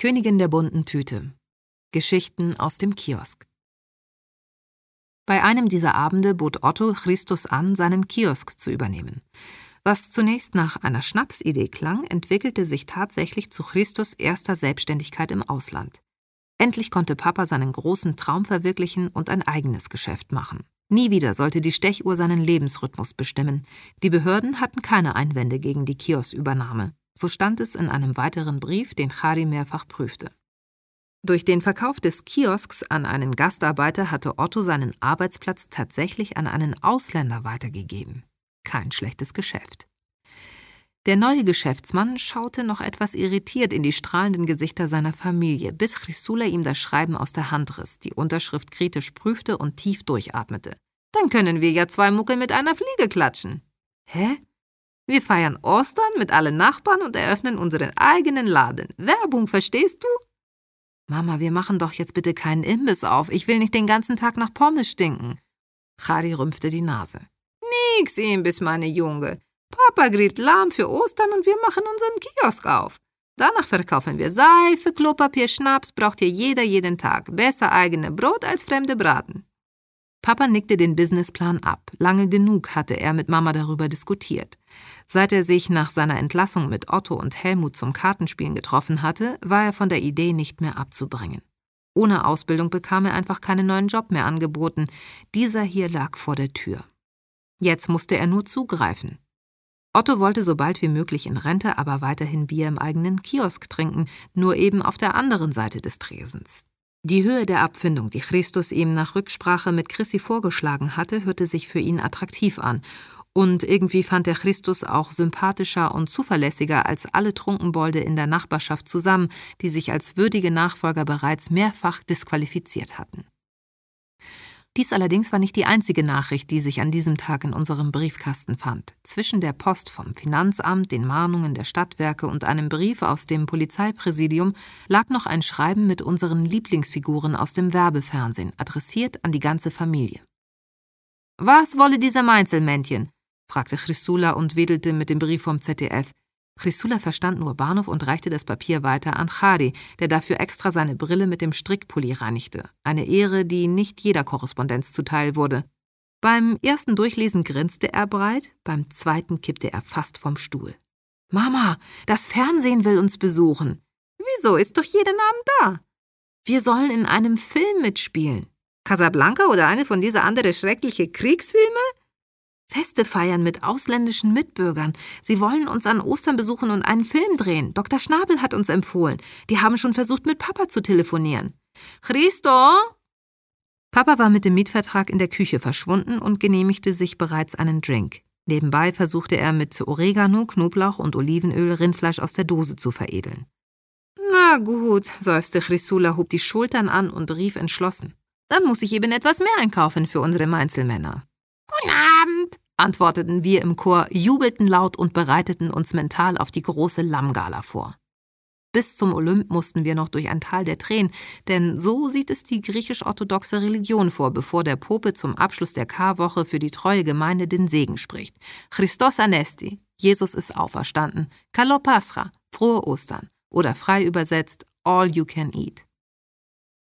Königin der bunten Tüte. Geschichten aus dem Kiosk. Bei einem dieser Abende bot Otto Christus an, seinen Kiosk zu übernehmen. Was zunächst nach einer Schnapsidee klang, entwickelte sich tatsächlich zu Christus erster Selbstständigkeit im Ausland. Endlich konnte Papa seinen großen Traum verwirklichen und ein eigenes Geschäft machen. Nie wieder sollte die Stechuhr seinen Lebensrhythmus bestimmen. Die Behörden hatten keine Einwände gegen die Kioskübernahme. So stand es in einem weiteren Brief, den Chari mehrfach prüfte. Durch den Verkauf des Kiosks an einen Gastarbeiter hatte Otto seinen Arbeitsplatz tatsächlich an einen Ausländer weitergegeben. Kein schlechtes Geschäft. Der neue Geschäftsmann schaute noch etwas irritiert in die strahlenden Gesichter seiner Familie, bis Chrysula ihm das Schreiben aus der Hand riss, die Unterschrift kritisch prüfte und tief durchatmete. Dann können wir ja zwei Muckel mit einer Fliege klatschen. Hä? Wir feiern Ostern mit allen Nachbarn und eröffnen unseren eigenen Laden. Werbung, verstehst du? Mama, wir machen doch jetzt bitte keinen Imbiss auf. Ich will nicht den ganzen Tag nach Pommes stinken. Chari rümpfte die Nase. Nix Imbiss, meine Junge. Papa grillt Lamm für Ostern und wir machen unseren Kiosk auf. Danach verkaufen wir Seife, Klopapier, Schnaps, braucht hier jeder jeden Tag. Besser eigene Brot als fremde Braten. Papa nickte den Businessplan ab. Lange genug hatte er mit Mama darüber diskutiert. Seit er sich nach seiner Entlassung mit Otto und Helmut zum Kartenspielen getroffen hatte, war er von der Idee nicht mehr abzubringen. Ohne Ausbildung bekam er einfach keinen neuen Job mehr angeboten. Dieser hier lag vor der Tür. Jetzt musste er nur zugreifen. Otto wollte so bald wie möglich in Rente, aber weiterhin Bier im eigenen Kiosk trinken, nur eben auf der anderen Seite des Tresens. Die Höhe der Abfindung, die Christus ihm nach Rücksprache mit Chrissy vorgeschlagen hatte, hörte sich für ihn attraktiv an. Und irgendwie fand er Christus auch sympathischer und zuverlässiger als alle Trunkenbolde in der Nachbarschaft zusammen, die sich als würdige Nachfolger bereits mehrfach disqualifiziert hatten. Dies allerdings war nicht die einzige Nachricht, die sich an diesem Tag in unserem Briefkasten fand. Zwischen der Post vom Finanzamt, den Mahnungen der Stadtwerke und einem Brief aus dem Polizeipräsidium lag noch ein Schreiben mit unseren Lieblingsfiguren aus dem Werbefernsehen, adressiert an die ganze Familie. Was wolle dieser Meinzelmännchen? Fragte Chrysula und wedelte mit dem Brief vom ZDF. Chrysula verstand nur Bahnhof und reichte das Papier weiter an Chari, der dafür extra seine Brille mit dem Strickpulli reinigte. Eine Ehre, die nicht jeder Korrespondenz zuteil wurde. Beim ersten Durchlesen grinste er breit, beim zweiten kippte er fast vom Stuhl. Mama, das Fernsehen will uns besuchen. Wieso ist doch jeden Abend da? Wir sollen in einem Film mitspielen. Casablanca oder eine von dieser andere schreckliche Kriegsfilme? Feste feiern mit ausländischen Mitbürgern. Sie wollen uns an Ostern besuchen und einen Film drehen. Dr. Schnabel hat uns empfohlen. Die haben schon versucht, mit Papa zu telefonieren. Christo? Papa war mit dem Mietvertrag in der Küche verschwunden und genehmigte sich bereits einen Drink. Nebenbei versuchte er mit Oregano, Knoblauch und Olivenöl Rindfleisch aus der Dose zu veredeln. Na gut, seufzte Chrysula, hob die Schultern an und rief entschlossen. Dann muss ich eben etwas mehr einkaufen für unsere Mainzelmänner. Guten Abend, antworteten wir im Chor, jubelten laut und bereiteten uns mental auf die große Lammgala vor. Bis zum Olymp mussten wir noch durch ein Tal der Tränen, denn so sieht es die griechisch-orthodoxe Religion vor, bevor der Pope zum Abschluss der Karwoche für die treue Gemeinde den Segen spricht. Christos Anesti, Jesus ist auferstanden, Kalopasra, frohe Ostern oder frei übersetzt All You Can Eat.